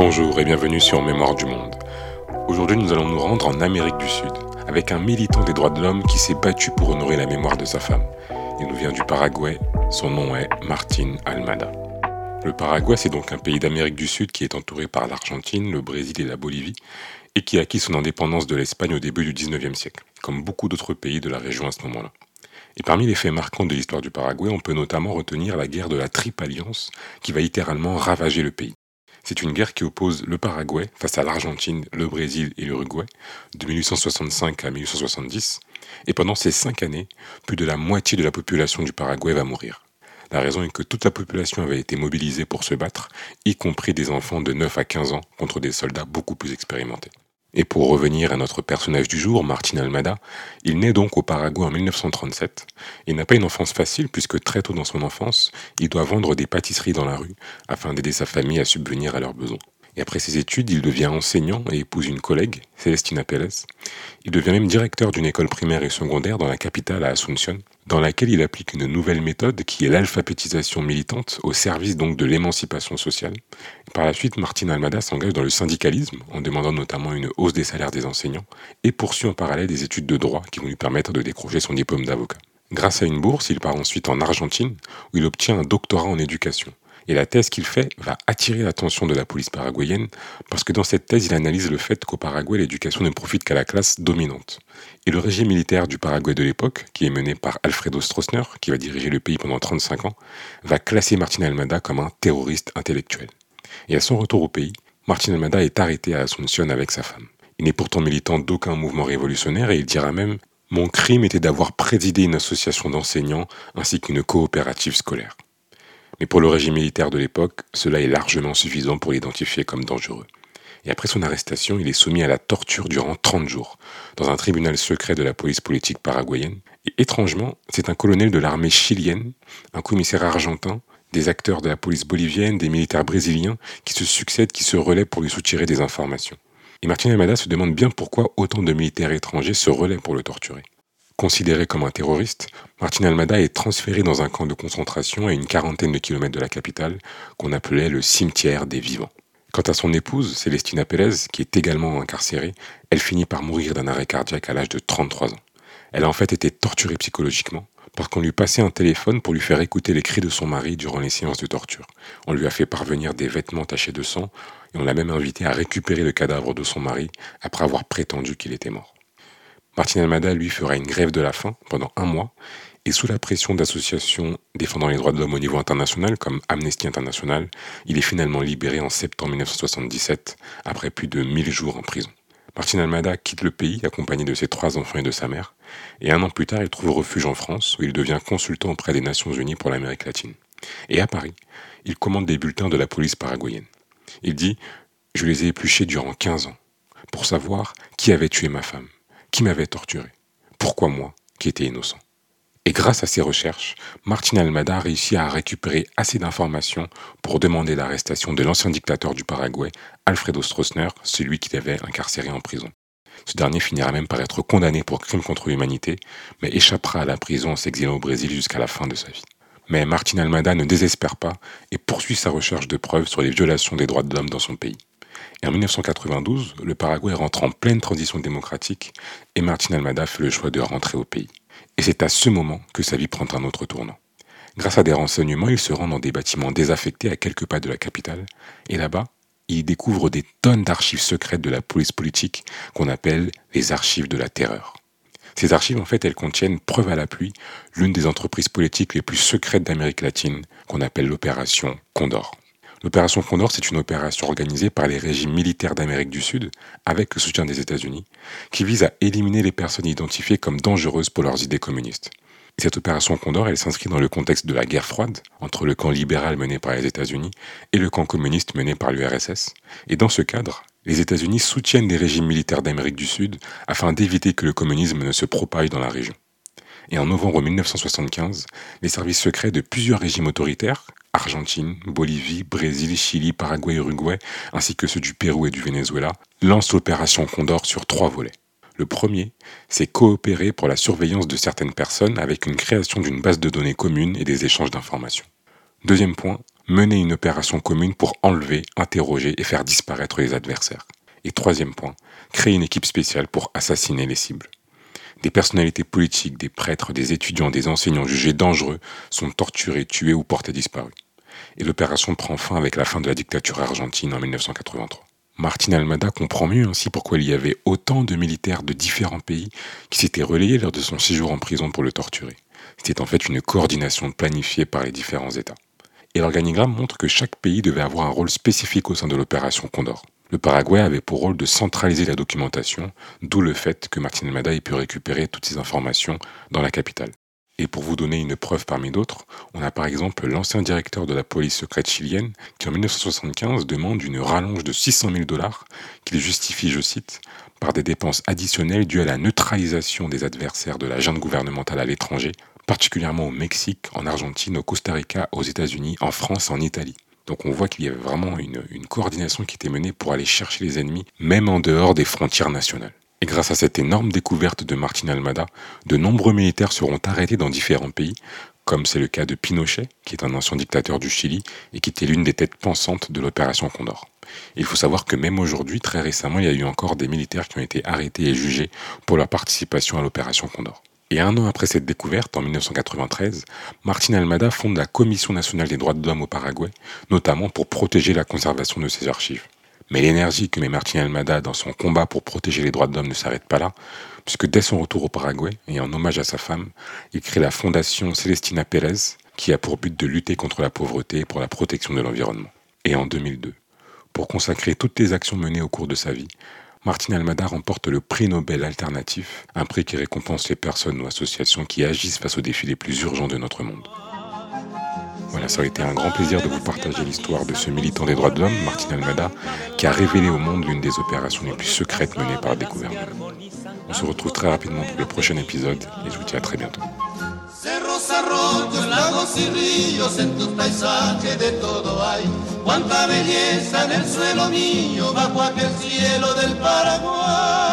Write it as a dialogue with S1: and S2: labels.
S1: Bonjour et bienvenue sur Mémoire du Monde. Aujourd'hui, nous allons nous rendre en Amérique du Sud avec un militant des droits de l'homme qui s'est battu pour honorer la mémoire de sa femme. Il nous vient du Paraguay, son nom est Martin Almada. Le Paraguay, c'est donc un pays d'Amérique du Sud qui est entouré par l'Argentine, le Brésil et la Bolivie, et qui a acquis son indépendance de l'Espagne au début du 19e siècle, comme beaucoup d'autres pays de la région à ce moment-là. Et parmi les faits marquants de l'histoire du Paraguay, on peut notamment retenir la guerre de la Triple Alliance qui va littéralement ravager le pays. C'est une guerre qui oppose le Paraguay face à l'Argentine, le Brésil et l'Uruguay de 1865 à 1870. Et pendant ces cinq années, plus de la moitié de la population du Paraguay va mourir. La raison est que toute la population avait été mobilisée pour se battre, y compris des enfants de 9 à 15 ans contre des soldats beaucoup plus expérimentés. Et pour revenir à notre personnage du jour, Martin Almada, il naît donc au Paraguay en 1937. Il n'a pas une enfance facile puisque très tôt dans son enfance, il doit vendre des pâtisseries dans la rue afin d'aider sa famille à subvenir à leurs besoins. Et après ses études, il devient enseignant et épouse une collègue, Celestina Pérez. Il devient même directeur d'une école primaire et secondaire dans la capitale à Asunción, dans laquelle il applique une nouvelle méthode qui est l'alphabétisation militante au service donc de l'émancipation sociale. Par la suite, Martin Almada s'engage dans le syndicalisme en demandant notamment une hausse des salaires des enseignants et poursuit en parallèle des études de droit qui vont lui permettre de décrocher son diplôme d'avocat. Grâce à une bourse, il part ensuite en Argentine où il obtient un doctorat en éducation. Et la thèse qu'il fait va attirer l'attention de la police paraguayenne parce que dans cette thèse, il analyse le fait qu'au Paraguay, l'éducation ne profite qu'à la classe dominante. Et le régime militaire du Paraguay de l'époque, qui est mené par Alfredo Stroessner, qui va diriger le pays pendant 35 ans, va classer Martin Almada comme un terroriste intellectuel. Et à son retour au pays, Martin Almada est arrêté à Asunción avec sa femme. Il n'est pourtant militant d'aucun mouvement révolutionnaire et il dira même Mon crime était d'avoir présidé une association d'enseignants ainsi qu'une coopérative scolaire. Mais pour le régime militaire de l'époque, cela est largement suffisant pour l'identifier comme dangereux. Et après son arrestation, il est soumis à la torture durant 30 jours, dans un tribunal secret de la police politique paraguayenne. Et étrangement, c'est un colonel de l'armée chilienne, un commissaire argentin, des acteurs de la police bolivienne, des militaires brésiliens qui se succèdent, qui se relaient pour lui soutirer des informations. Et Martin Amada se demande bien pourquoi autant de militaires étrangers se relaient pour le torturer. Considéré comme un terroriste, Martin Almada est transféré dans un camp de concentration à une quarantaine de kilomètres de la capitale, qu'on appelait le cimetière des vivants. Quant à son épouse, Célestina Pérez, qui est également incarcérée, elle finit par mourir d'un arrêt cardiaque à l'âge de 33 ans. Elle a en fait été torturée psychologiquement, parce qu'on lui passait un téléphone pour lui faire écouter les cris de son mari durant les séances de torture. On lui a fait parvenir des vêtements tachés de sang, et on l'a même invité à récupérer le cadavre de son mari après avoir prétendu qu'il était mort. Martin Almada, lui, fera une grève de la faim pendant un mois et sous la pression d'associations défendant les droits de l'homme au niveau international, comme Amnesty International, il est finalement libéré en septembre 1977, après plus de 1000 jours en prison. Martin Almada quitte le pays accompagné de ses trois enfants et de sa mère, et un an plus tard, il trouve refuge en France, où il devient consultant auprès des Nations Unies pour l'Amérique latine. Et à Paris, il commande des bulletins de la police paraguayenne. Il dit Je les ai épluchés durant 15 ans, pour savoir qui avait tué ma femme qui m'avait torturé Pourquoi moi, qui étais innocent? Et grâce à ses recherches, Martin Almada a réussi à récupérer assez d'informations pour demander l'arrestation de l'ancien dictateur du Paraguay, Alfredo Stroessner, celui qui l'avait incarcéré en prison. Ce dernier finira même par être condamné pour crime contre l'humanité, mais échappera à la prison en s'exilant au Brésil jusqu'à la fin de sa vie. Mais Martin Almada ne désespère pas et poursuit sa recherche de preuves sur les violations des droits de l'homme dans son pays. Et en 1992, le Paraguay rentre en pleine transition démocratique et Martin Almada fait le choix de rentrer au pays. Et c'est à ce moment que sa vie prend un autre tournant. Grâce à des renseignements, il se rend dans des bâtiments désaffectés à quelques pas de la capitale. Et là-bas, il découvre des tonnes d'archives secrètes de la police politique qu'on appelle les archives de la terreur. Ces archives, en fait, elles contiennent, preuve à l'appui, l'une des entreprises politiques les plus secrètes d'Amérique latine, qu'on appelle l'opération Condor. L'opération Condor, c'est une opération organisée par les régimes militaires d'Amérique du Sud, avec le soutien des États-Unis, qui vise à éliminer les personnes identifiées comme dangereuses pour leurs idées communistes. cette opération Condor, elle s'inscrit dans le contexte de la guerre froide entre le camp libéral mené par les États-Unis et le camp communiste mené par l'URSS. Et dans ce cadre, les États-Unis soutiennent les régimes militaires d'Amérique du Sud afin d'éviter que le communisme ne se propage dans la région. Et en novembre 1975, les services secrets de plusieurs régimes autoritaires, Argentine, Bolivie, Brésil, Chili, Paraguay, Uruguay, ainsi que ceux du Pérou et du Venezuela, lancent l'opération Condor sur trois volets. Le premier, c'est coopérer pour la surveillance de certaines personnes avec une création d'une base de données commune et des échanges d'informations. Deuxième point, mener une opération commune pour enlever, interroger et faire disparaître les adversaires. Et troisième point, créer une équipe spéciale pour assassiner les cibles. Des personnalités politiques, des prêtres, des étudiants, des enseignants jugés dangereux sont torturés, tués ou portés disparus. Et l'opération prend fin avec la fin de la dictature argentine en 1983. Martin Almada comprend mieux ainsi pourquoi il y avait autant de militaires de différents pays qui s'étaient relayés lors de son séjour en prison pour le torturer. C'était en fait une coordination planifiée par les différents États. Et l'organigramme montre que chaque pays devait avoir un rôle spécifique au sein de l'opération Condor. Le Paraguay avait pour rôle de centraliser la documentation, d'où le fait que Martin Almada ait pu récupérer toutes ces informations dans la capitale. Et pour vous donner une preuve parmi d'autres, on a par exemple l'ancien directeur de la police secrète chilienne qui en 1975 demande une rallonge de 600 000 dollars qu'il justifie, je cite, par des dépenses additionnelles dues à la neutralisation des adversaires de la junte gouvernementale à l'étranger, particulièrement au Mexique, en Argentine, au Costa Rica, aux États-Unis, en France, en Italie. Donc on voit qu'il y avait vraiment une, coordination qui était menée pour aller chercher les ennemis, même en dehors des frontières nationales. Et grâce à cette énorme découverte de Martin Almada, de nombreux militaires seront arrêtés dans différents pays, comme c'est le cas de Pinochet, qui est un ancien dictateur du Chili et qui était l'une des têtes pensantes de l'opération Condor. Il faut savoir que même aujourd'hui, très récemment, il y a eu encore des militaires qui ont été arrêtés et jugés pour leur participation à l'opération Condor. Et un an après cette découverte, en 1993, Martin Almada fonde la Commission nationale des droits de l'homme au Paraguay, notamment pour protéger la conservation de ses archives. Mais l'énergie que met Martin Almada dans son combat pour protéger les droits de l'homme ne s'arrête pas là, puisque dès son retour au Paraguay, et en hommage à sa femme, il crée la fondation Celestina Pérez, qui a pour but de lutter contre la pauvreté et pour la protection de l'environnement. Et en 2002, pour consacrer toutes les actions menées au cours de sa vie, Martin Almada remporte le prix Nobel alternatif, un prix qui récompense les personnes ou associations qui agissent face aux défis les plus urgents de notre monde. Voilà, ça a été un grand plaisir de vous partager l'histoire de ce militant des droits de l'homme, Martin Almada, qui a révélé au monde l'une des opérations les plus secrètes menées par des gouvernements. On se retrouve très rapidement pour le prochain épisode et je vous dis à très bientôt. Cuánta belleza en el suelo mío, bajo aquel cielo del Paraguay.